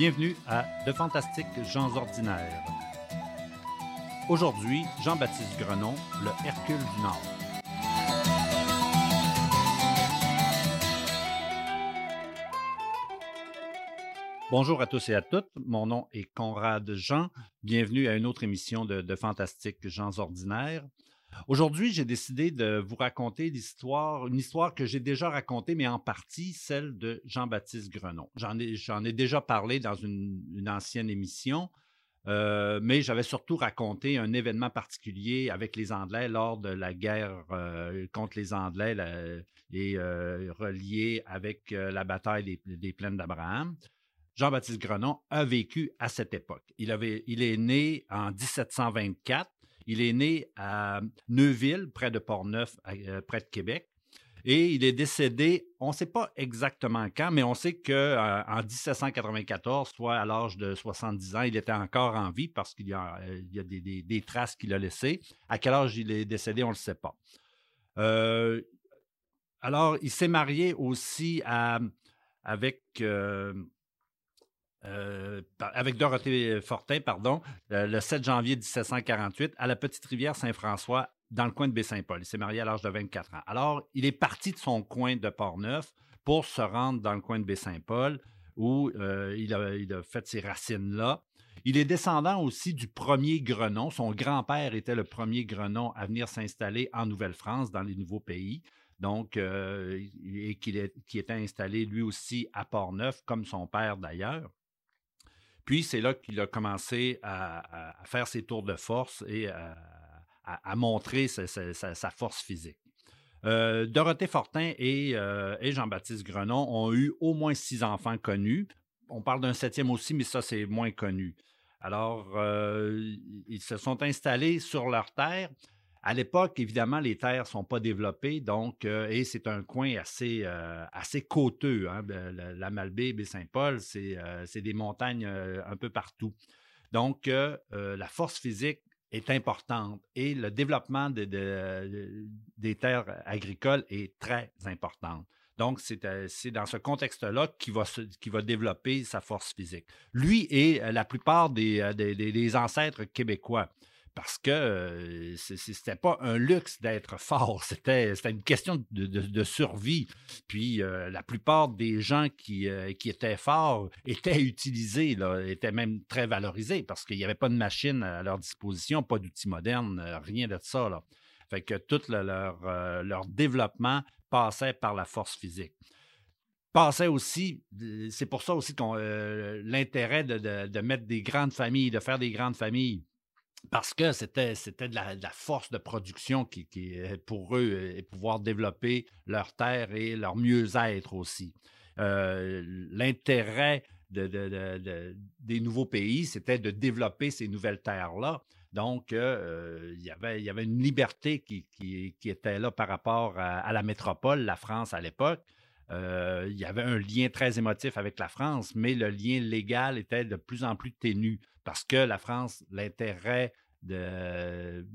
Bienvenue à De Fantastiques gens ordinaires. Aujourd'hui, Jean-Baptiste Grenon, le Hercule du Nord. Bonjour à tous et à toutes. Mon nom est Conrad Jean. Bienvenue à une autre émission de, de Fantastiques gens ordinaires. Aujourd'hui, j'ai décidé de vous raconter l'histoire, une histoire que j'ai déjà racontée, mais en partie celle de Jean-Baptiste Grenon. J'en ai, j'en ai déjà parlé dans une, ancienne émission, euh, mais j'avais surtout raconté un événement particulier avec les Anglais lors de la guerre euh, contre les Anglais et euh, relié avec la bataille des, des plaines d'Abraham. Jean-Baptiste Grenon a vécu à cette époque. Il, avait, il est né en 1724 il est né à Neuville, près de Portneuf, euh, près de Québec. Et il est décédé, on ne sait pas exactement quand, mais on sait qu'en euh, 1794, soit à l'âge de 70 ans, il était encore en vie parce qu'il y a, euh, des, traces qu'il a laissées. À quel âge il est décédé, on ne le sait pas. alors, il s'est marié aussi avec euh, avec Dorothée Fortin, pardon, euh, le 7 janvier 1748, à la petite rivière Saint-François, dans le coin de Baie-Saint-Paul. Il s'est marié à l'âge de 24 ans. Alors, il est parti de son coin de Port-Neuf pour se rendre dans le coin de Baie-Saint-Paul, où euh, il, a, fait ses racines là. Il est descendant aussi du premier Grenon. Son grand-père était le premier Grenon à venir s'installer en Nouvelle-France, dans les nouveaux pays. Donc, et qui, qui était installé lui aussi à Port-Neuf, comme son père d'ailleurs. Puis c'est là qu'il a commencé à, faire ses tours de force et à, montrer sa, force physique. Euh, Dorothée Fortin euh, et, Jean-Baptiste Grenon ont eu au moins six enfants connus. On parle d'un septième aussi, mais ça, c'est moins connu. Alors, euh, ils se sont installés sur leur terre à l'époque, évidemment, les terres ne sont pas développées, donc, euh, et c'est un coin assez, euh, assez côteux. Hein, la, Malbaie et Saint-Paul, euh, c'est des montagnes un peu partout. Donc, la force physique est importante et le développement des terres agricoles est très important. Donc, c'est dans ce contexte-là qu'il va, va développer sa force physique. Lui et la plupart des, des ancêtres québécois parce que ce c'était pas un luxe d'être fort, c'était une question de, survie. Puis la plupart des gens qui, qui étaient forts étaient utilisés, étaient même très valorisés parce qu'il n'y avait pas de machine à leur disposition, pas d'outils modernes, rien de ça. Là. Fait que tout leur, leur développement passait par la force physique passait aussi, c'est pour ça aussi qu'on l'intérêt de, de, mettre des grandes familles, de faire des grandes familles parce que c'était, c'était de, la, force de production qui, qui, pour eux euh, et pouvoir développer leur terre et leur mieux-être aussi. Euh, l'intérêt de, des nouveaux pays, c'était de développer ces nouvelles terres-là. Donc, euh, il, y avait, y avait une liberté qui, qui, qui était là par rapport à, la métropole, la France à l'époque. Il y avait un lien très émotif avec la France, mais le lien légal était de plus en plus ténu parce que la France, l'intérêt de,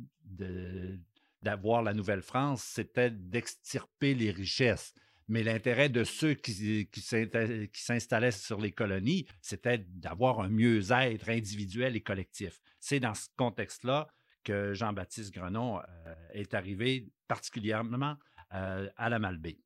d'avoir la Nouvelle-France, c'était d'extirper les richesses. Mais l'intérêt de ceux qui, qui s'installaient sur les colonies, c'était d'avoir un mieux-être individuel et collectif. C'est dans ce contexte-là que Jean-Baptiste Grenon euh, est arrivé particulièrement euh, à la Malbaie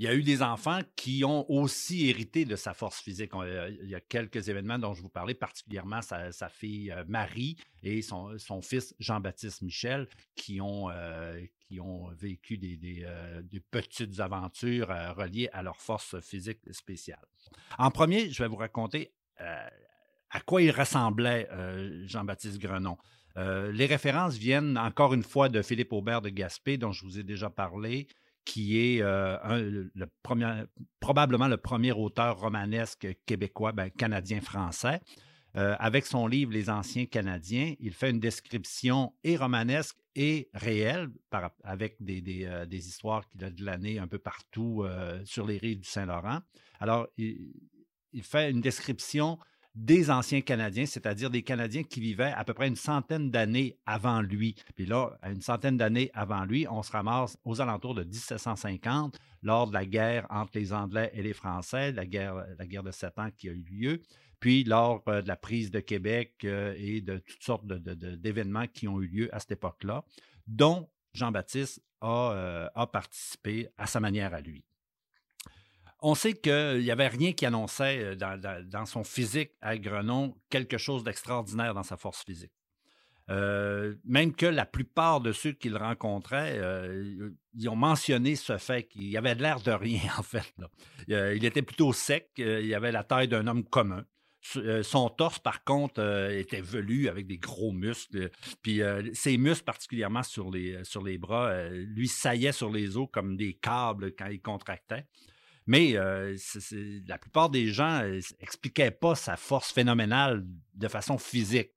il y a eu des enfants qui ont aussi hérité de sa force physique. il y a quelques événements dont je vous parlais, particulièrement sa, fille euh, Marie et son, fils Jean-Baptiste Michel, qui ont, euh, qui ont vécu des, euh, petites aventures reliées à leur force physique spéciale. En premier, je vais vous raconter à quoi il ressemblait Jean-Baptiste Grenon. les références viennent encore une fois de Philippe Aubert de Gaspé, dont je vous ai déjà parlé, qui est euh, premier, probablement le premier auteur romanesque québécois, ben, canadien-français. Euh, avec son livre Les Anciens Canadiens, il fait une description et romanesque et réelle, avec des, euh, histoires qu'il a de l'année un peu partout sur les rives du Saint-Laurent. Alors, il, fait une description des anciens Canadiens, c'est-à-dire des Canadiens qui vivaient à peu près une centaine d'années avant lui. Puis là, une centaine d'années avant lui, on se ramasse aux alentours de 1750, lors de la guerre entre les Anglais et les Français, la guerre, la guerre de Sept Ans qui a eu lieu, puis lors euh, de la prise de Québec euh, et de toutes sortes d'événements qui ont eu lieu à cette époque-là, dont Jean-Baptiste a, euh, a participé à sa manière à lui on sait qu'il n'y avait rien qui annonçait dans, son physique à Grenon quelque chose d'extraordinaire dans sa force physique. même que la plupart de ceux qu'il rencontrait, ils ont mentionné ce fait qu'il avait l'air de rien, en fait. il était plutôt sec, il avait la taille d'un homme commun. Son torse, par contre, était velu avec des gros muscles. Puis ses muscles, particulièrement sur les, sur les bras, lui saillaient sur les os comme des câbles quand il contractait. Mais la plupart des gens n'expliquaient pas sa force phénoménale de façon physique.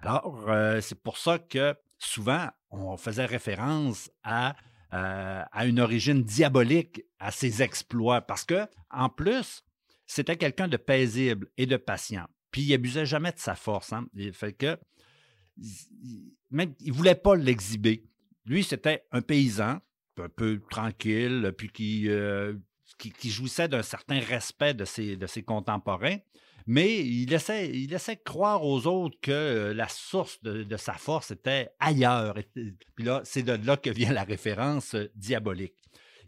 Alors, c'est pour ça que souvent, on faisait référence à, à une origine diabolique à ses exploits, parce que, en plus, c'était quelqu'un de paisible et de patient. Puis il abusait jamais de sa force. Hein. Il fait que il voulait pas l'exhiber. Lui, c'était un paysan, un peu tranquille, puis qui, qui, jouissait d'un certain respect de ses, de ses contemporains, mais il laissait, il laissait croire aux autres que euh, la source de, sa force était ailleurs. puis là, c'est de là que vient la référence euh, diabolique.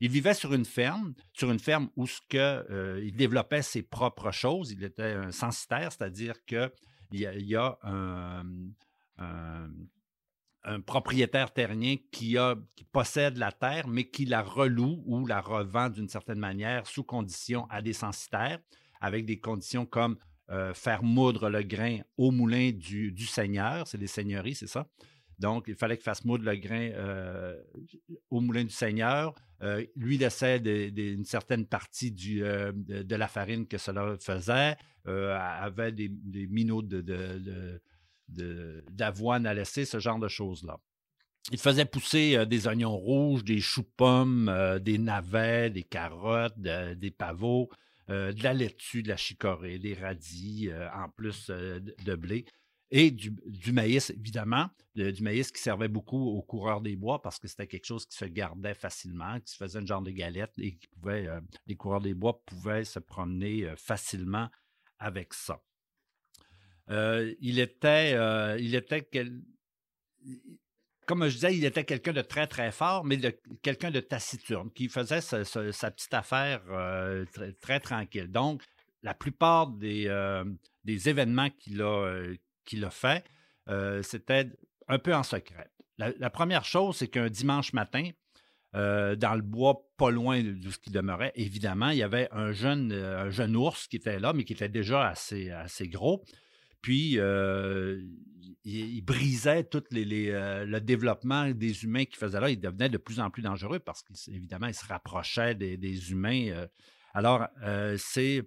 Il vivait sur une ferme, sur une ferme où ce que, euh, il développait ses propres choses. Il était un censitaire, c'est-à-dire qu'il y a, il y a un, un propriétaire terrien qui, a, qui possède la terre, mais qui la reloue ou la revend d'une certaine manière sous condition à des censitaires, avec des conditions comme euh, faire moudre le grain au moulin du, seigneur, c'est des seigneuries, c'est ça? Donc, il fallait qu'il fasse moudre le grain euh, au moulin du seigneur. Euh, lui laissait une certaine partie du, de, la farine que cela faisait, avait des, minots de d'avoine à laisser, ce genre de choses-là. Il faisait pousser euh, des oignons rouges, des choux-pommes, euh, des navets, des carottes, des pavots, euh, de la laitue, de la chicorée, des radis, en plus de blé. Et du, maïs, évidemment, du maïs qui servait beaucoup aux coureurs des bois parce que c'était quelque chose qui se gardait facilement, qui se faisait un genre de galette et qui pouvait, les coureurs des bois pouvaient se promener facilement avec ça. Euh, il était, euh, il était comme je disais, il était quelqu'un de très, très fort, mais quelqu'un de taciturne, qui faisait sa, petite affaire euh, très, tranquille. Donc, la plupart des, des événements qu'il a, qu'il a fait, c'était un peu en secret. La, première chose, c'est qu'un dimanche matin, dans le bois pas loin de, ce qui demeurait, évidemment, il y avait un jeune, un jeune ours qui était là, mais qui était déjà assez, assez gros. Puis, euh, il, brisait tout euh, le développement des humains qu'il faisait là. Il devenait de plus en plus dangereux parce qu'évidemment, il se rapprochait des, humains. Euh. Alors, c'est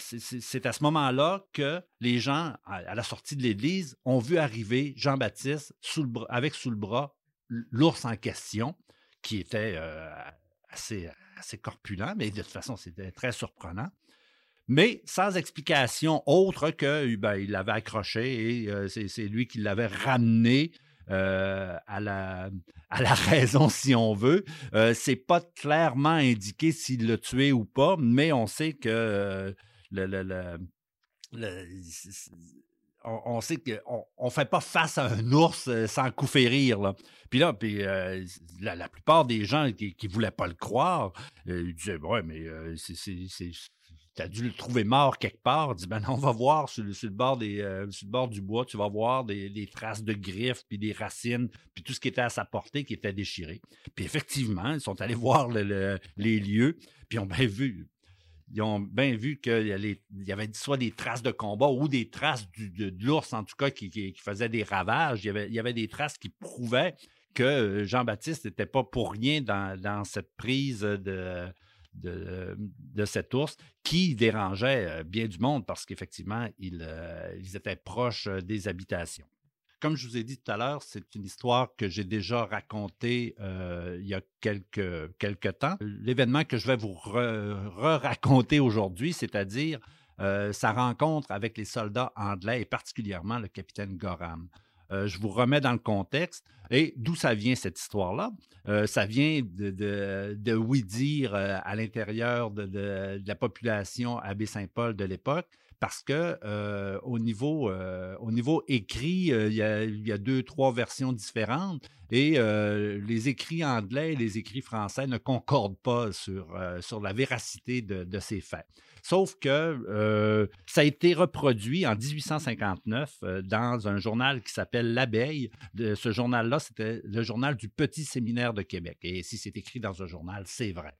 c'est à ce moment-là que les gens, à, la sortie de l'église, ont vu arriver Jean-Baptiste avec sous le bras l'ours en question, qui était assez, assez corpulent, mais de toute façon, c'était très surprenant mais sans explication autre que ben, il l'avait accroché et euh, c'est lui qui l'avait ramené euh, à, la, à la raison, si on veut. Euh, c'est pas clairement indiqué s'il l'a tué ou pas, mais on sait que le, le, on, sait qu'on ne fait pas face à un ours sans coup férir. Là. Puis là, puis, la, plupart des gens qui ne voulaient pas le croire, ils disaient Ouais, mais c'est tu as dû le trouver mort quelque part. Dis, ben on va voir sur le, bord euh, du bois, tu vas voir des, traces de griffes, puis des racines, puis tout ce qui était à sa portée qui était déchiré. Puis effectivement, ils sont allés voir les lieux, puis ils ont bien vu. Ils ont bien vu qu'il y, avait soit des traces de combat ou des traces de, l'ours, en tout cas, qui, qui, faisaient des ravages. Il y, avait, il y avait des traces qui prouvaient que Jean-Baptiste n'était pas pour rien dans cette prise de, de, cet ours qui dérangeait euh, bien du monde parce qu'effectivement, ils, euh, ils, étaient proches euh, des habitations. Comme je vous ai dit tout à l'heure, c'est une histoire que j'ai déjà racontée il y a quelques, quelques temps. L'événement que je vais vous re-raconter aujourd'hui, c'est-à-dire sa rencontre avec les soldats anglais et particulièrement le capitaine Gorham. Je vous remets dans le contexte. Et d'où ça vient cette histoire-là? ça vient de, de, oui-dire à l'intérieur de, la population à Baie-Saint-Paul de l'époque parce que euh, au, niveau, euh, au niveau écrit, euh, il, y a, deux, trois versions différentes et les écrits anglais et les écrits français ne concordent pas sur, sur la véracité de, ces faits. Sauf que ça a été reproduit en 1859 dans un journal qui s'appelle L'Abeille. Ce journal-là, c'était le journal du Petit Séminaire de Québec. Et si c'est écrit dans un journal, c'est vrai,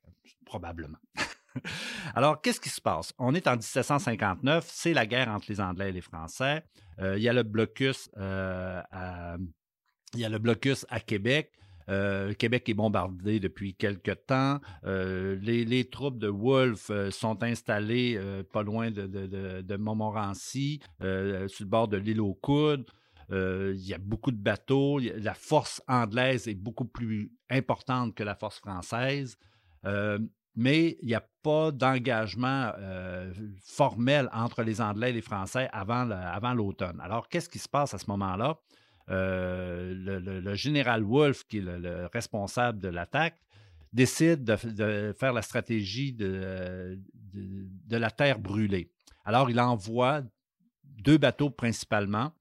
probablement. Alors, qu'est-ce qui se passe? On est en 1759, c'est la guerre entre les Anglais et les Français. Euh, il y a le blocus, euh, il y a le blocus à Québec. Euh, Québec est bombardé depuis quelque temps. les, troupes de Wolfe sont installées pas loin de, Montmorency, sur le bord de l'île aux Coudes. il y a beaucoup de bateaux. La force anglaise est beaucoup plus importante que la force française mais il n'y a pas d'engagement euh, formel entre les Anglais et les Français avant, l'automne. Alors, qu'est-ce qui se passe à ce moment-là? Euh, le, général Wolfe, qui est le, responsable de l'attaque, décide de, faire la stratégie de, la terre brûlée. Alors, il envoie deux bateaux principalement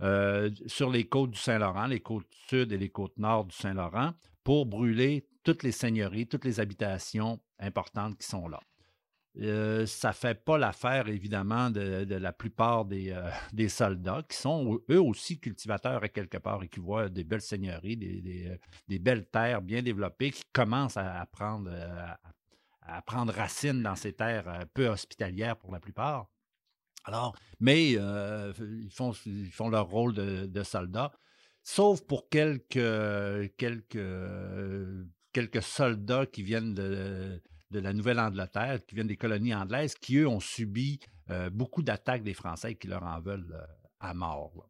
euh, sur les côtes du Saint-Laurent, les côtes sud et les côtes nord du Saint-Laurent, pour brûler toutes les seigneuries, toutes les habitations importantes qui sont là. Euh, ça ne fait pas l'affaire, évidemment, de, la plupart euh, des, soldats qui sont eux aussi cultivateurs à quelque part et qui voient des belles seigneuries, des, euh, belles terres bien développées qui commencent à, prendre, à, prendre racine dans ces terres peu hospitalières pour la plupart. Alors, mais ils, font, ils font leur rôle de, soldats sauf pour quelques, quelques quelques soldats qui viennent de, la Nouvelle-Angleterre, qui viennent des colonies anglaises, qui, eux, ont subi euh, beaucoup d'attaques des Français qui leur en veulent euh, à mort.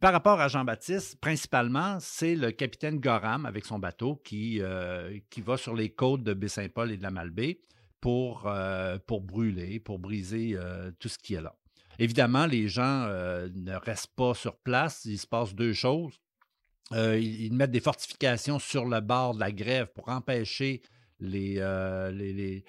Par rapport à Jean-Baptiste, principalement, c'est le capitaine Gorham avec son bateau qui, euh, qui va sur les côtes de Baie-Saint-Paul et de la Malbaie pour, brûler, pour briser tout ce qui est là. Évidemment, les gens ne restent pas sur place. Il se passe deux choses. Ils, mettent des fortifications sur le bord de la grève pour empêcher les, euh, les,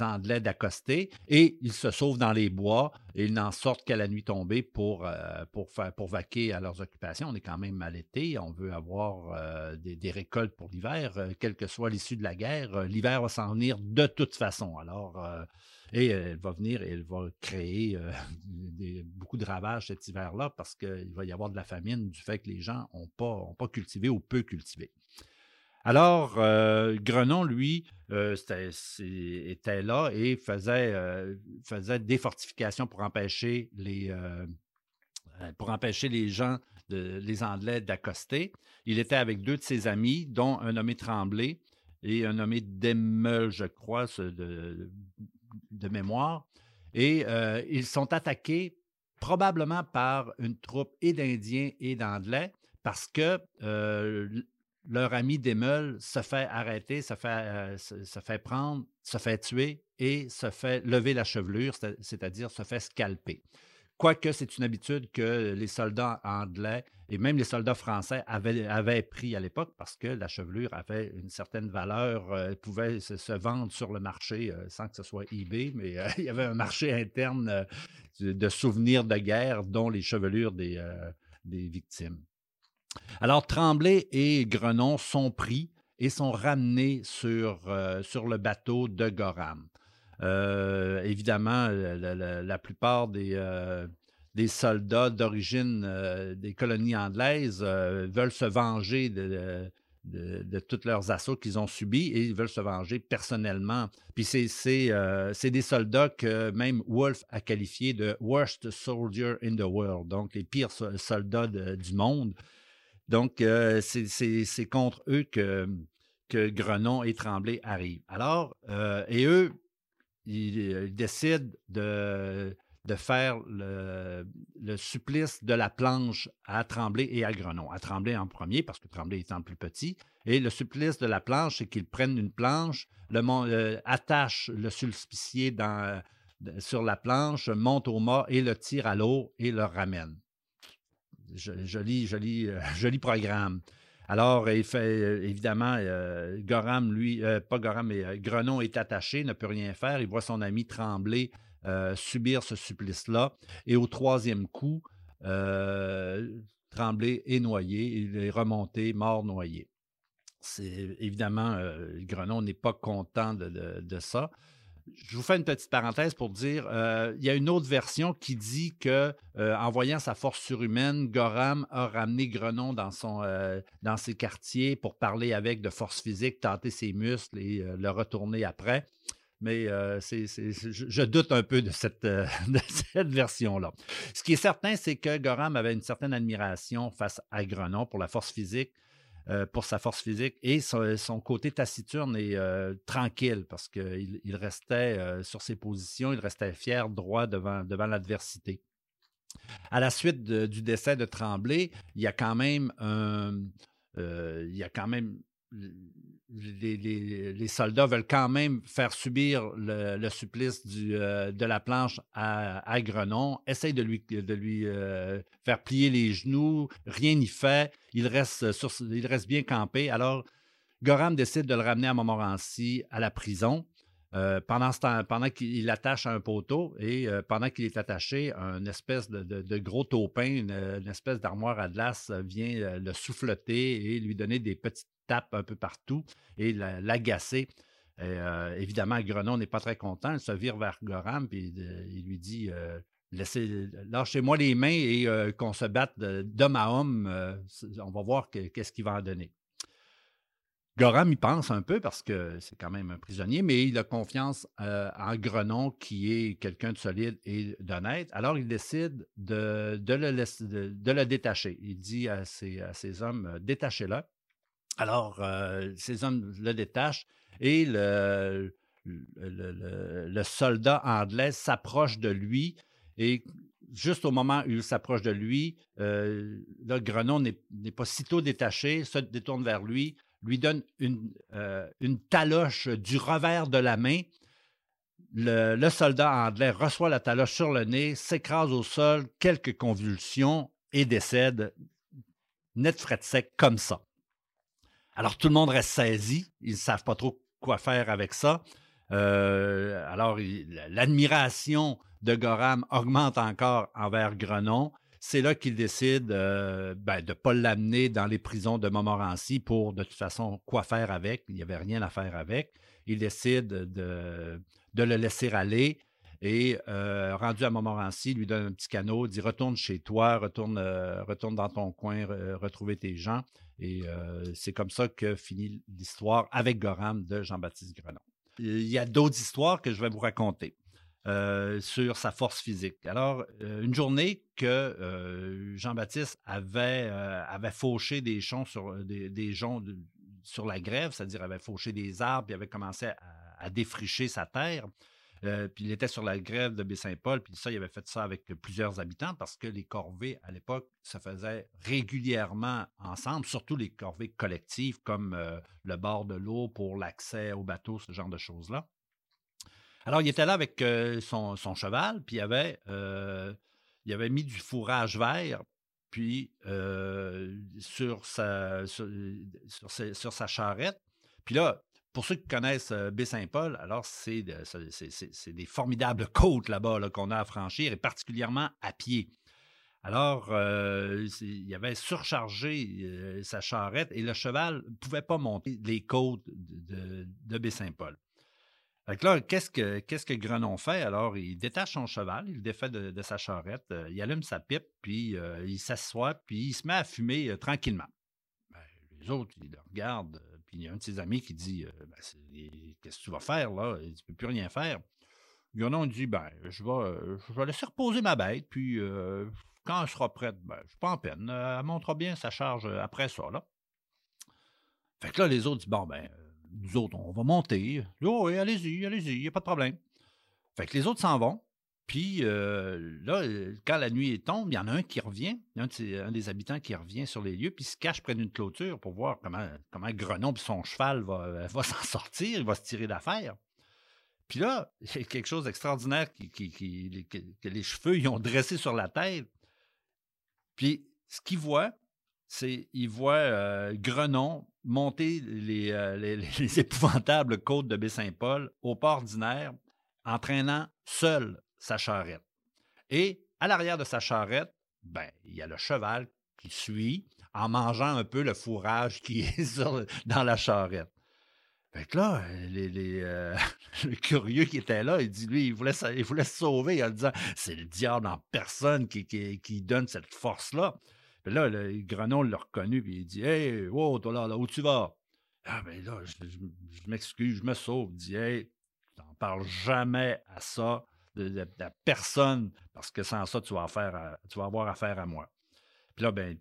Anglais d'accoster et ils se sauvent dans les bois et ils n'en sortent qu'à la nuit tombée pour, euh, faire, pour vaquer à leurs occupations. On est quand même mal été, on veut avoir des, des, récoltes pour l'hiver, quelle que soit l'issue de la guerre. l'hiver va s'en venir de toute façon. Alors, et elle va venir et elle va créer beaucoup de ravages cet hiver-là parce qu'il va y avoir de la famine du fait que les gens n'ont pas, pas cultivé ou peu cultivé. Alors, Grenon, lui, était là et faisait, faisait des fortifications pour empêcher les, gens, les Anglais d'accoster. Il était avec deux de ses amis, dont un nommé Tremblay et un nommé Demeul, je crois, de, mémoire. Et euh, ils sont attaqués probablement par une troupe et d'Indiens et d'Anglais parce que euh, leur ami Demeul se fait arrêter, se fait, euh, se, fait prendre, se fait tuer et se fait lever la chevelure, c'est-à-dire se fait scalper. Quoique c'est une habitude que les soldats anglais et même les soldats français avaient, pris à l'époque parce que la chevelure avait une certaine valeur, euh, pouvait se, vendre sur le marché euh, sans que ce soit eBay, mais euh, il y avait un marché interne de souvenirs de guerre, dont les chevelures des, des victimes. Alors Tremblay et Grenon sont pris et sont ramenés sur, sur le bateau de Gorham. Euh, évidemment, la, plupart des, euh, des soldats d'origine euh, des colonies anglaises veulent se venger de, de, tous leurs assauts qu'ils ont subis et ils veulent se venger personnellement. Puis c'est des soldats que même Wolfe a qualifiés de worst soldier in the world, donc les pires soldats du monde. Donc c'est contre eux que, Grenon et Tremblay arrivent. Alors, et eux, il, décide de, de faire le, supplice de la planche à Tremblay et à Grenon. À Tremblay en premier, parce que Tremblay étant plus petit. Et le supplice de la planche, c'est qu'ils prennent une planche, le, euh, attachent le sulpicier sur la planche, monte au mât et le tire à l'eau et le ramène. Joli, joli, joli programme. Alors, il fait évidemment, Goram, lui, pas Goram, mais Grenon est attaché, ne peut rien faire. Il voit son ami trembler, subir ce supplice-là. Et au troisième coup, Tremblay est noyé, il est remonté, mort noyé. C'est évidemment, Grenon n'est pas content de, ça. Je vous fais une petite parenthèse pour dire, il y a une autre version qui dit que, en voyant sa force surhumaine, Goram a ramené Grenon dans, son, dans ses quartiers pour parler avec de force physique, tâter ses muscles et le retourner après mais je, doute un peu de cette, cette version-là. Ce qui est certain, c'est que Goram avait une certaine admiration face à Grenon pour la force physique, pour sa force physique et son, côté taciturne et tranquille parce qu'il il restait sur ses positions, il restait fier, droit devant, devant l'adversité. À la suite du décès de Tremblay, il y a quand même un, il y a quand même les, soldats veulent quand même faire subir le, supplice du, euh, de la planche à, Grenon, essayent de lui, de lui euh, faire plier les genoux, rien n'y fait, il reste, sur, il reste bien campé. Alors, Goram décide de le ramener à Montmorency à la prison. Euh, pendant ce temps, pendant qu'il attache un poteau et pendant qu'il est attaché, un espèce de, gros taupin, une, espèce d'armoire à glace vient le souffleter et lui donner des petites tape un peu partout et l'agacer. Euh, évidemment, Grenon n'est pas très content. Il se vire vers Goram et euh, il lui dit euh, Laissez, Lâchez-moi les mains et qu'on se batte d'homme à homme. on va voir qu'est-ce qu'il va en donner. Goram y pense un peu parce que c'est quand même un prisonnier, mais il a confiance en Grenon qui est quelqu'un de solide et d'honnête. Alors il décide de, de, le, détacher. Il dit à ses, à ses hommes Détachez-le. Alors, euh, ces hommes le détachent et le, soldat anglais s'approche de lui et juste au moment où il s'approche de lui, euh, le Grenon n'est pas sitôt détaché, se détourne vers lui, lui donne une, euh, une taloche du revers de la main. Le, soldat anglais reçoit la taloche sur le nez, s'écrase au sol, quelques convulsions et décède net de sec comme ça. Alors, tout le monde reste saisi. Ils ne savent pas trop quoi faire avec ça. Euh, alors, l'admiration de Goram augmente encore envers Grenon. C'est là qu'il décide euh, ben, de ne pas l'amener dans les prisons de Montmorency pour, de toute façon, quoi faire avec. Il n'y avait rien à faire avec. Il décide de, de le laisser aller. Et euh, rendu à Montmorency, lui donne un petit canot, dit retourne chez toi, retourne, retourne dans ton coin, retrouver tes gens. Et c'est comme ça que finit l'histoire avec Goram de Jean-Baptiste Grenon. Il y a d'autres histoires que je vais vous raconter. sur sa force physique. Alors, une journée que Jean-Baptiste avait, avait fauché des joncs sur, des, joncs sur la grève, c'est-à-dire avait fauché des arbres et avait commencé à défricher sa terre, euh, puis il était sur la grève de Baie-Saint-Paul, puis ça, il avait fait ça avec plusieurs habitants parce que les corvées, à l'époque, se faisaient régulièrement ensemble, surtout les corvées collectives comme euh, le bord de l'eau pour l'accès au bateau, ce genre de choses-là. Alors, il était là avec euh, son, cheval, puis il avait, mis du fourrage vert, puis sur, sa, sur sa charrette. Puis là, pour ceux qui connaissent euh, Baie-Saint-Paul, alors c'est des formidables côtes là-bas qu'on a à franchir, et particulièrement à pied. Alors, euh, il avait surchargé euh, sa charrette et le cheval ne pouvait pas monter les côtes de, de, Baie-Saint-Paul. là, qu'est-ce que, qu'est-ce que Grenon fait? Alors, il détache son cheval, il le défait de, sa charrette, il allume sa pipe, puis il s'assoit, puis il se met à fumer tranquillement. Ben, les autres, ils le regardent il y a un de ses amis qui dit euh, ben, Qu'est-ce que tu vas faire là? Tu ne peux plus rien faire. Yonon dit ben, je vais, euh, je vais laisser reposer ma bête, puis euh, quand elle sera prête, ben, je ne suis pas en peine. Elle montrera bien sa charge après ça. Fait que là, les autres disent Bon, ben, nous autres, on va monter. Oh, allez-y, allez-y, il n'y a pas de problème. Fait que les autres s'en vont. Puis euh, là, quand la nuit tombe, il y en a un qui revient, un, des habitants qui revient sur les lieux, puis se cache près d'une clôture pour voir comment, comment Grenon et son cheval va, va s'en sortir, il va se tirer d'affaire. Puis là, il y a quelque chose d'extraordinaire que les cheveux ils ont dressé sur la tête. Puis ce qu'il voit, c'est il voit euh, Grenon monter euh, les, les, épouvantables côtes de Baie-Saint-Paul au port ordinaire, entraînant seul sa charrette. Et à l'arrière de sa charrette, ben, il y a le cheval qui suit en mangeant un peu le fourrage qui est dans la charrette. Fait que là, les, euh, le curieux qui était là, il dit, lui, il voulait, il voulait se sauver en disant, c'est le diable en personne qui, donne cette force-là. Là, le Grenon l'a reconnu, puis il dit, hey, wow, toi là, là, où tu vas? Ah, ben là, je, m'excuse, je me sauve. Il dit, hey, t'en parles jamais à ça, de, personne, parce que sans ça, tu vas, avoir affaire à moi. Puis là, ben,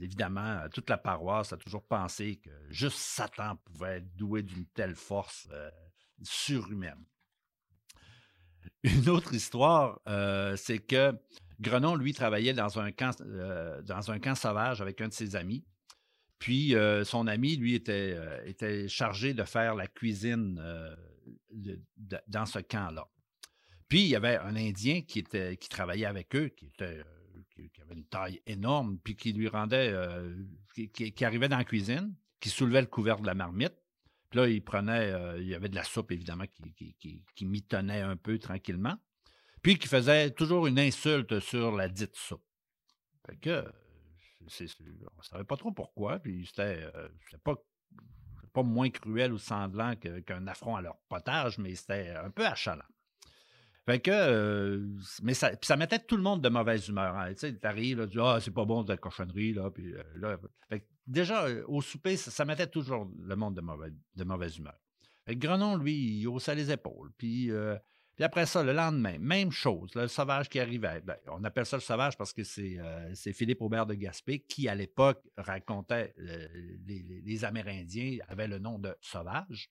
évidemment, euh, toute la paroisse a toujours pensé que juste Satan pouvait être doué d'une telle force euh, surhumaine. Une autre histoire, euh, c'est que Grenon, lui, travaillait dans un, camp, dans un camp sauvage avec un de ses amis. Puis son ami, lui, était, était chargé de faire la cuisine dans ce camp-là. Puis il y avait un Indien qui, travaillait avec eux, qui était qui, avait une taille énorme, puis qui lui rendait, euh, qui, arrivait dans la cuisine, qui soulevait le couvercle de la marmite. Puis là, il prenait, euh, il y avait de la soupe, évidemment, qui, mitonnait un peu tranquillement. Puis qui faisait toujours une insulte sur la dite soupe. Que, on ne savait pas trop pourquoi, puis c'était, euh, pas moins cruel ou sanglant qu'un affront à leur potage, mais c'était un peu achalant. Fait que, euh, mais ça, ça mettait tout le monde de mauvaise humeur. Hein. Tu sais, ah, c'est pas bon de la cochonnerie, là. Puis, euh, là déjà, euh, au souper, ça, mettait toujours le monde de, mauvaise, de mauvaise humeur. Fait que Grenon, lui, il haussait les épaules. Puis, puis après ça, le lendemain, même chose, le sauvage qui arrivait. Ben, on appelle ça le sauvage parce que c'est Philippe Aubert de Gaspé qui, à l'époque, racontait les, les, Amérindiens avaient le nom de sauvage.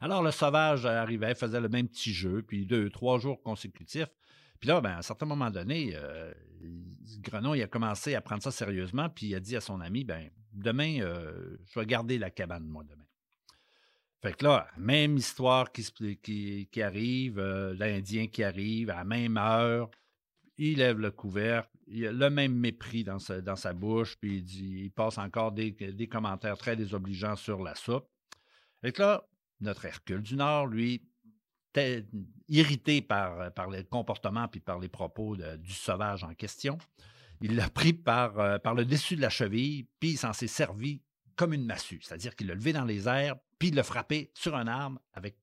Alors, le sauvage arrivait, faisait le même petit jeu, puis deux, trois jours consécutifs. Puis là, ben, à un certain moment donné, euh, Grenon, il a commencé à prendre ça sérieusement, puis il a dit à son ami, ben, demain, euh, je vais garder la cabane, moi, demain. Fait que là, même histoire qui, qui, arrive, euh, l'Indien qui arrive à la même heure, il lève le couvercle, il a le même mépris dans sa, bouche, puis il, dit, il passe encore des, des commentaires très désobligeants sur la soupe. Fait que là, notre Hercule du Nord, lui, irrité par, par le comportement puis par les propos du sauvage en question. Il l'a pris par, euh, par le dessus de la cheville, puis il s'en s'est servi comme une massue, c'est-à-dire qu'il l'a levé dans les airs, puis il l'a frappé sur un arbre avec,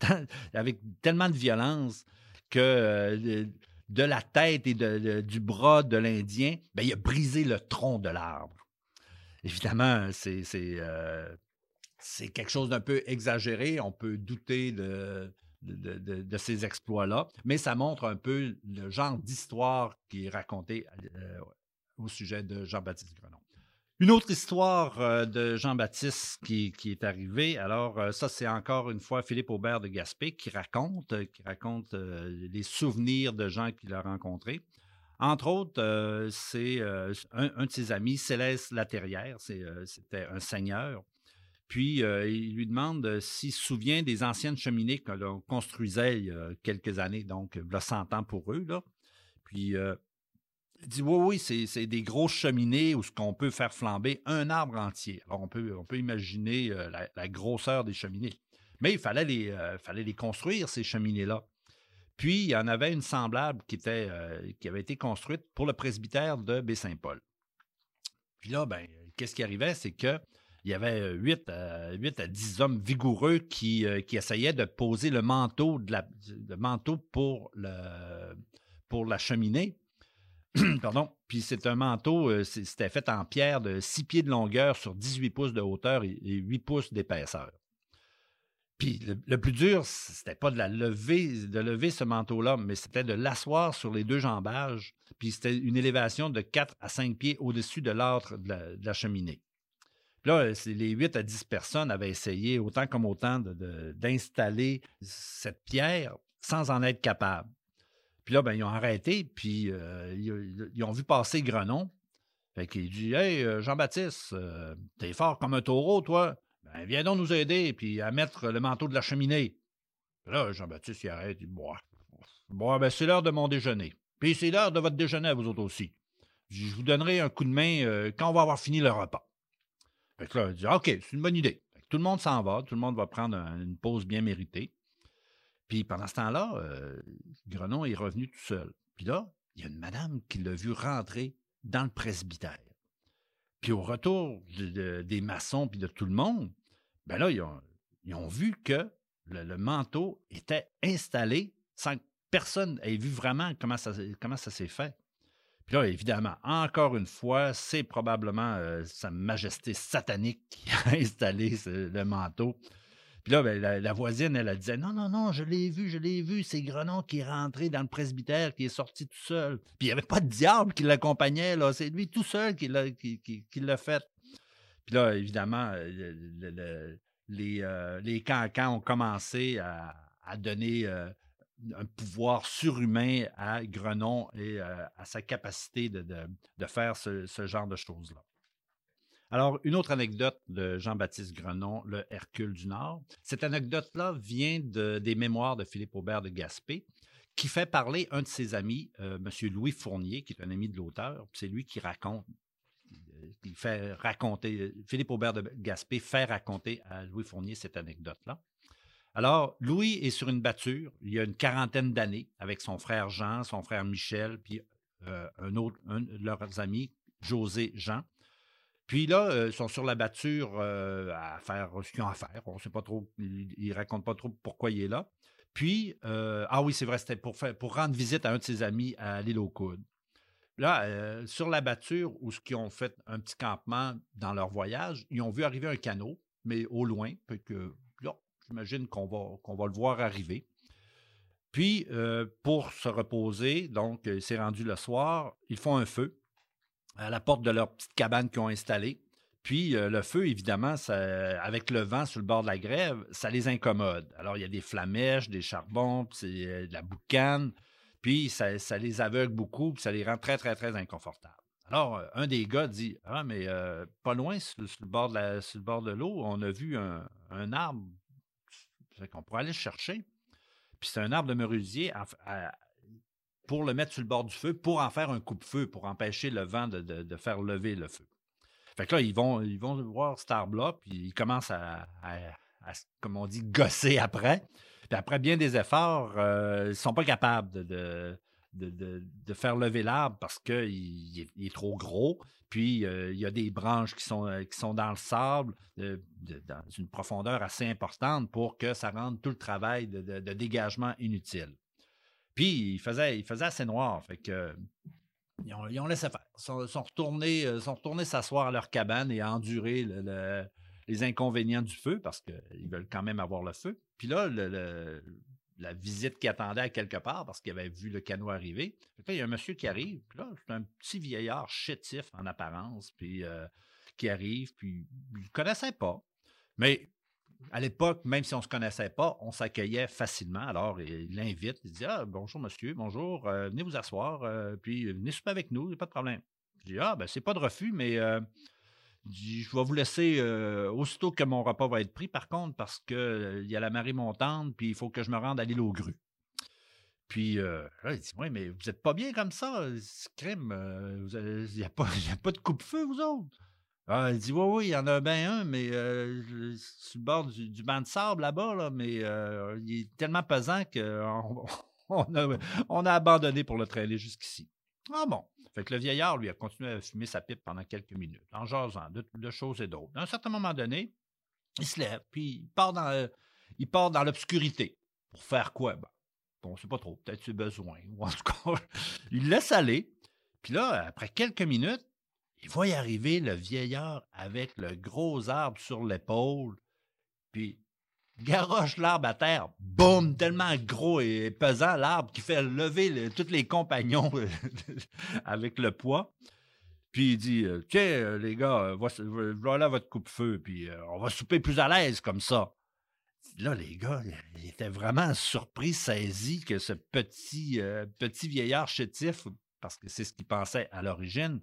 tellement de violence que euh, de la tête et du bras de l'Indien, ben, il a brisé le tronc de l'arbre. Évidemment, c'est euh, c'est quelque chose d'un peu exagéré. On peut douter de, de, ces exploits-là, mais ça montre un peu le genre d'histoire qui est racontée euh, au sujet de Jean-Baptiste Grenon. Une autre histoire euh, de Jean-Baptiste qui, est arrivée, alors euh, ça c'est encore une fois Philippe Aubert de Gaspé qui raconte, qui raconte les souvenirs de gens qu'il a rencontrés. Entre autres, c'est un, un, de ses amis, Céleste Laterrière, c'était un seigneur puis, euh, il lui demande euh, s'il se souvient des anciennes cheminées que l'on construisait il y a quelques années, donc là, 100 ans pour eux. Puis, euh, il dit oui, oui, c'est des grosses cheminées où ce qu'on peut faire flamber un arbre entier. Alors, on peut, imaginer la, grosseur des cheminées. Mais il fallait les, construire, ces cheminées-là. Puis, il y en avait une semblable qui avait été construite pour le presbytère de Baie-Saint-Paul. Puis là, ben, qu'est-ce qui arrivait? C'est que il y avait 8, à 10 hommes vigoureux qui, euh, qui essayaient de poser le manteau, pour, la cheminée. Pardon. Puis c'est un manteau, euh, c'était fait en pierre de 6 pieds de longueur sur 18 pouces de hauteur et 8 pouces d'épaisseur. Puis le, plus dur, c'était pas de lever, de lever ce manteau-là, mais c'était de l'asseoir sur les deux jambages. Puis c'était une élévation de 4 à 5 pieds au-dessus de l'âtre de, la cheminée là, les 8 à 10 personnes avaient essayé autant comme autant d'installer cette pierre sans en être capables. Puis là, ben, ils ont arrêté, puis euh, ils, ont vu passer Grenon. Fait qu'il dit Hey, euh, Jean-Baptiste, euh, t'es fort comme un taureau, toi. Ben, viens donc nous aider, puis à mettre le manteau de la cheminée. Là, Jean-Baptiste, il arrête, il dit Bon, ben, c'est l'heure de mon déjeuner. Puis c'est l'heure de votre déjeuner à vous autres aussi. Je vous donnerai un coup de main quand on va avoir fini le repas. Fait que là, il dit OK, c'est une bonne idée. Tout le monde s'en va, tout le monde va prendre une pause bien méritée. Puis pendant ce temps-là, euh, Grenon est revenu tout seul. Puis là, il y a une madame qui l'a vu rentrer dans le presbytère. Puis au retour des maçons puis de tout le monde, ben là, ils ont, vu que le, manteau était installé sans que personne ait vu vraiment comment ça, comment ça s'est fait. Puis là, évidemment, encore une fois, c'est probablement euh, Sa Majesté satanique qui a installé le manteau. Puis là, ben, la, voisine, elle, elle, disait Non, non, non, je l'ai vu, je l'ai vu, c'est Grenon qui est rentré dans le presbytère, qui est sorti tout seul. Puis il n'y avait pas de diable qui l'accompagnait, là. C'est lui tout seul qui l'a fait. Puis là, évidemment, euh, les, euh, les cancans ont commencé à, donner un pouvoir surhumain à Grenon et euh, à sa capacité de, faire ce, genre de choses-là. Alors, une autre anecdote de Jean-Baptiste Grenon, le Hercule du Nord. Cette anecdote-là vient des mémoires de Philippe Aubert de Gaspé, qui fait parler un de ses amis, euh, M. Louis Fournier, qui est un ami de l'auteur. C'est lui qui raconte, euh, qui fait raconter, Philippe Aubert de Gaspé fait raconter à Louis Fournier cette anecdote-là. Alors, Louis est sur une batture, il y a une quarantaine d'années, avec son frère Jean, son frère Michel, puis euh, un autre, de leurs amis, José Jean. Puis là, euh, ils sont sur la batture euh, à faire ce qu'ils ont à faire. On ne sait pas trop, ils ne racontent pas trop pourquoi il est là. Puis, ah oui, c'est vrai, c'était pour, rendre visite à un de ses amis à l'île aux Coudes. Là, sur la batture, où ce qu'ils ont fait un petit campement dans leur voyage, ils ont vu arriver un canot, mais au loin, que J'imagine qu'on va, qu'on va le voir arriver. Puis, euh, pour se reposer, donc, il s'est rendu le soir, ils font un feu à la porte de leur petite cabane qu'ils ont installée. Puis, euh, le feu, évidemment, avec le vent sur le bord de la grève, ça les incommode. Alors, il y a des flamèches, des charbons, puis euh, de la boucane. Puis, ça, ça, les aveugle beaucoup, puis ça les rend très, très, très inconfortables. Alors, un des gars dit Ah, mais pas loin, sur, le bord de sur le bord de l'eau, on a vu un, un arbre qu'on pourrait aller le chercher. Puis c'est un arbre de merusier pour le mettre sur le bord du feu, pour en faire un coupe-feu, pour empêcher le vent de, faire lever le feu. Fait que là, ils vont, ils voir cet arbre-là, puis ils commencent à, comme on dit, gosser après. Puis après bien des efforts, euh, ils ne sont pas capables de, de, faire lever l'arbre parce qu'il est, trop gros. Puis euh, il y a des branches qui sont, euh, qui sont dans le sable euh, dans une profondeur assez importante pour que ça rende tout le travail de, dégagement inutile. Puis il faisait, il faisait assez noir. Fait que ils ont, laissé faire. Ils sont, sont retournés s'asseoir à leur cabane et endurer les inconvénients du feu parce qu'ils veulent quand même avoir le feu. Puis là, le, la visite qui attendait à quelque part parce qu'il avait vu le canot arriver. il y a un monsieur qui arrive, puis là, c'est un petit vieillard chétif en apparence, puis euh, qui arrive, puis il ne connaissait pas. Mais à l'époque, même si on ne se connaissait pas, on s'accueillait facilement. Alors, il l'invite, il dit Ah, bonjour monsieur, bonjour, euh, venez vous asseoir, euh, puis venez souper avec nous, il n'y a pas de problème. Je dis Ah, ben, c'est pas de refus, mais je vais vous laisser euh, aussitôt que mon repas va être pris, par contre, parce qu'il euh, y a la marée montante, puis il faut que je me rende à l'île aux grues. Puis euh, là, il dit Oui, mais vous n'êtes pas bien comme ça, crime. Il n'y a, pas, de coupe-feu, vous autres. Ah, il dit Oui, oui, il y en a bien un, mais sur le bord du, banc de sable là-bas, là, mais il est tellement pesant qu'on on a abandonné pour le traîner jusqu'ici. Ah bon. Fait le vieillard, lui, a continué à fumer sa pipe pendant quelques minutes, en jasant de, choses et d'autres. À un certain moment donné, il se lève, puis il part dans, euh, l'obscurité. Pour faire quoi? Ben, on ne sait pas trop, peut-être ses besoin. Ou en tout cas, il laisse aller. Puis là, après quelques minutes, il voit y arriver le vieillard avec le gros arbre sur l'épaule. Puis garoche l'arbre à terre, boum, tellement gros et pesant l'arbre qui fait lever tous les compagnons avec le poids. Puis il dit euh, Tiens, euh, les gars, euh, voilà votre coupe-feu, puis on va souper plus à l'aise comme ça. Là, les gars, ils étaient vraiment surpris, saisis que ce petit, petit vieillard chétif, parce que c'est ce qu'ils pensaient à l'origine,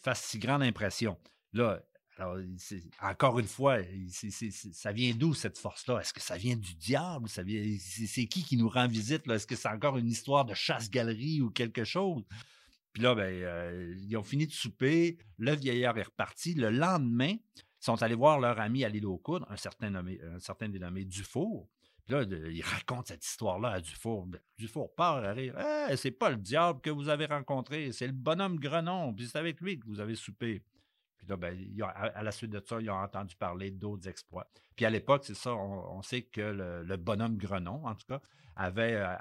fasse si grande impression. Là, Encore une fois, ça vient d'où cette force-là? Est-ce que ça vient du diable? c'est, qui qui nous rend visite? Est-ce que c'est encore une histoire de chasse-galerie ou quelque chose? Puis là, ben, euh, ils ont fini de souper. Le vieillard est reparti. Le lendemain, ils sont allés voir leur ami à l'île aux Coudres, un certain, nommé, dénommé Dufour. Puis là, ils racontent cette histoire-là à Dufour. Ben, Dufour part à rire. Eh, c'est pas le diable que vous avez rencontré, c'est le bonhomme Grenon. Puis c'est avec lui que vous avez soupé. Puis là, ben, à, la suite de ça, ils ont entendu parler d'autres exploits. Puis à l'époque, c'est ça, on, sait que le, bonhomme Grenon, en tout cas, avait euh,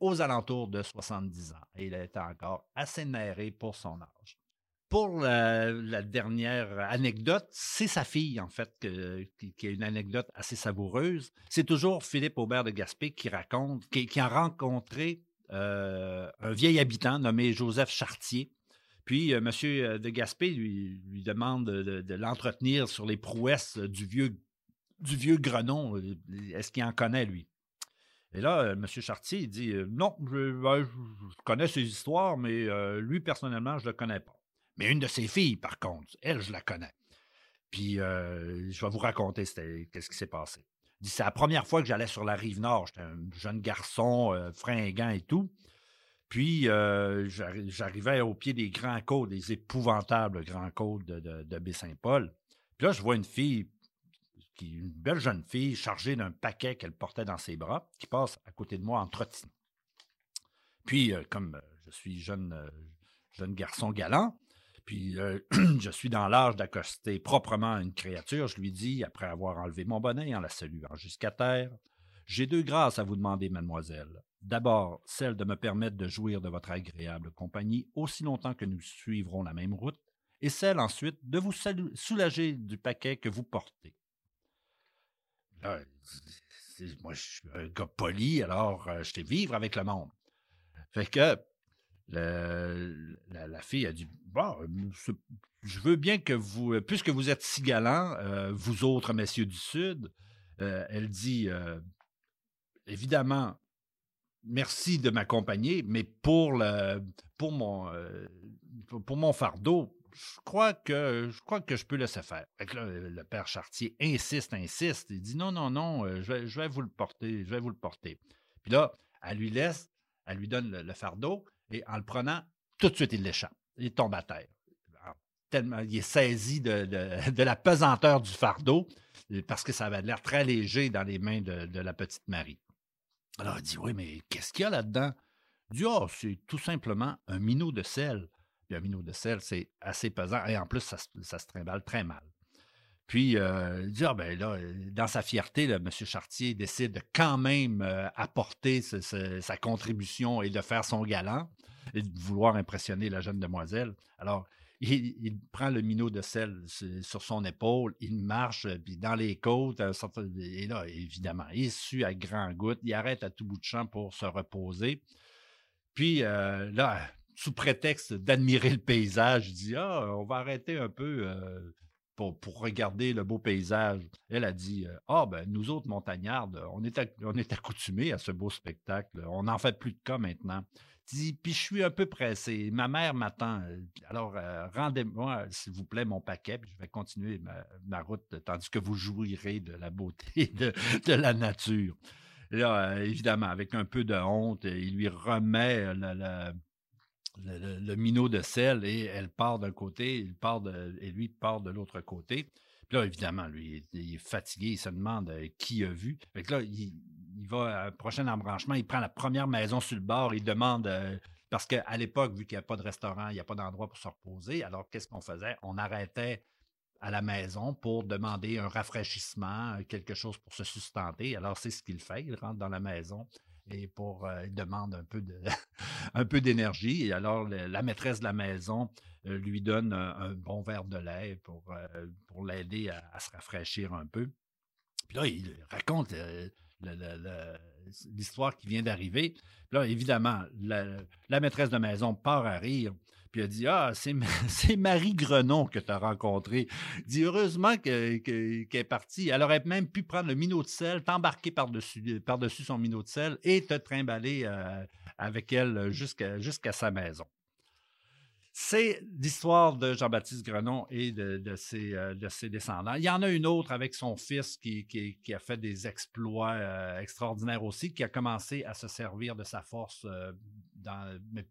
aux alentours de 70 ans. Et il était encore assez nerré pour son âge. Pour la, dernière anecdote, c'est sa fille, en fait, qui, a une anecdote assez savoureuse. C'est toujours Philippe Aubert de Gaspé qui raconte, qui, a rencontré euh, un vieil habitant nommé Joseph Chartier, puis, M. de Gaspé lui, demande de, l'entretenir sur les prouesses du vieux, du vieux Grenon. Est-ce qu'il en connaît, lui? Et là, M. Chartier, dit Non, ben, je, connais ses histoires, mais lui, personnellement, je ne le connais pas. Mais une de ses filles, par contre, elle, je la connais. Puis, je vais vous raconter qu'est-ce qui s'est passé. C'est la première fois que j'allais sur la rive nord. J'étais un jeune garçon, fringant et tout. Puis, euh, j'arrivais au pied des grands côtes, des épouvantables grands côtes de, Baie-Saint-Paul. Puis là, je vois une fille, une belle jeune fille, chargée d'un paquet qu'elle portait dans ses bras, qui passe à côté de moi en trottinant. Puis, euh, comme euh, je suis jeune, jeune garçon galant, puis je suis dans l'âge d'accoster proprement une créature, je lui dis, après avoir enlevé mon bonnet en la saluant jusqu'à terre, J'ai deux grâces à vous demander, mademoiselle. D'abord, celle de me permettre de jouir de votre agréable compagnie aussi longtemps que nous suivrons la même route, et celle ensuite de vous soulager du paquet que vous portez. moi, je suis un gars poli, alors euh, je t'ai vivre avec le monde. Fait que la, fille a dit Bon, je veux bien que vous, puisque vous êtes si galants, euh, vous autres messieurs du Sud, euh, elle dit Évidemment, merci de m'accompagner, mais pour, le, pour, mon, euh, pour mon fardeau, je crois que je crois que je peux laisser faire. le père Chartier insiste, insiste. Il dit non, non, non, euh, je vais, vous le porter, je vais vous le porter. Puis là, elle lui laisse, elle lui donne le, fardeau et en le prenant, tout de suite, il l'échappe. Il tombe à terre. tellement, il est saisi de, la pesanteur du fardeau parce que ça avait l'air très léger dans les mains de la petite Marie. Alors, il dit Oui, mais qu'est-ce qu'il y a là-dedans? Il dit oh, c'est tout simplement un minot de sel. Puis un minot de sel, c'est assez pesant et en plus, ça, se trimballe très mal. Puis, euh, il dit Ah, ben là, dans sa fierté, M. Chartier décide de quand même euh, apporter sa contribution et de faire son galant et de vouloir impressionner la jeune demoiselle. Alors, il, prend le minot de sel sur son épaule, il marche, euh, puis dans les côtes, euh, et là, évidemment, il sue à grands gouttes, il arrête à tout bout de champ pour se reposer. Puis euh, là, sous prétexte d'admirer le paysage, il dit Ah, on va arrêter un peu pour, regarder le beau paysage. Elle a dit Ah, ben, nous autres montagnardes, on est, on est accoutumés à ce beau spectacle. On n'en fait plus de cas maintenant puis je suis un peu pressé. Ma mère m'attend. Alors, euh, rendez-moi, s'il vous plaît, mon paquet, puis je vais continuer ma, route, tandis que vous jouirez de la beauté de, la nature. là, euh, évidemment, avec un peu de honte, il lui remet le, minot de sel et elle part d'un côté, il part et lui part de l'autre côté. Puis là, évidemment, lui, il est fatigué, il se demande euh, qui a vu. Là, il, il va à un prochain embranchement, il prend la première maison sur le bord, il demande. Euh, parce qu'à l'époque, vu qu'il n'y a pas de restaurant, il n'y a pas d'endroit pour se reposer, alors qu'est-ce qu'on faisait? On arrêtait à la maison pour demander un rafraîchissement, quelque chose pour se sustenter. Alors, c'est ce qu'il fait. Il rentre dans la maison et pour euh, il demande un peu de un peu d'énergie. Et alors, la maîtresse de la maison euh, lui donne un, bon verre de lait pour, pour l'aider à, se rafraîchir un peu. Puis là, il raconte l'histoire qui vient d'arriver. Là, évidemment, la, maîtresse de maison part à rire. Puis elle dit Ah, c'est Marie Grenon que tu as rencontré. Dit heureusement qu'elle est partie. Elle aurait même pu prendre le minot de sel, t'embarquer par-dessus par -dessus son minot de sel et te trimballer euh, avec elle jusqu'à sa maison. C'est l'histoire de Jean-Baptiste Grenon et de, ses, euh, de, ses, descendants. Il y en a une autre avec son fils qui, a fait des exploits euh, extraordinaires aussi, qui a commencé à se servir de sa force euh,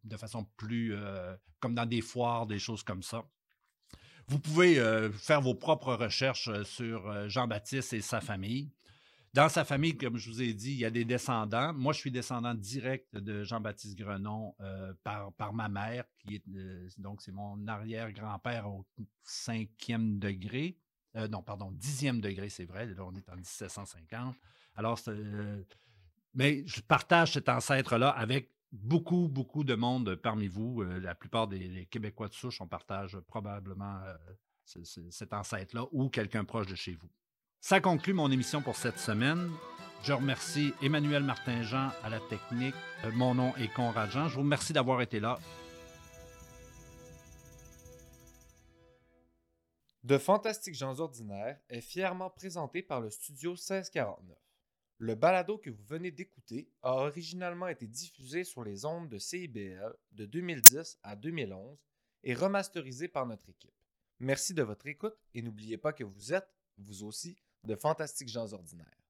de façon plus comme dans des foires, des choses comme ça. Vous pouvez faire vos propres recherches sur Jean-Baptiste et sa famille. Dans sa famille, comme je vous ai dit, il y a des descendants. Moi, je suis descendant direct de Jean-Baptiste Grenon euh, par, ma mère, qui est euh, donc c'est mon arrière-grand-père au cinquième degré. Euh, non, pardon, dixième degré, c'est vrai. Là, on est en 1750. Alors, mais je partage cet ancêtre-là avec beaucoup, beaucoup de monde parmi vous. la plupart des Québécois de souche, on partage probablement cet ancêtre-là ou quelqu'un proche de chez vous. Ça conclut mon émission pour cette semaine. Je remercie Emmanuel Martin-Jean à la technique. Euh, mon nom est Conrad Jean. Je vous remercie d'avoir été là. De Fantastiques gens ordinaires est fièrement présenté par le studio 1649. Le balado que vous venez d'écouter a originalement été diffusé sur les ondes de CIBL de 2010 à 2011 et remasterisé par notre équipe. Merci de votre écoute et n'oubliez pas que vous êtes, vous aussi, de fantastiques gens ordinaires.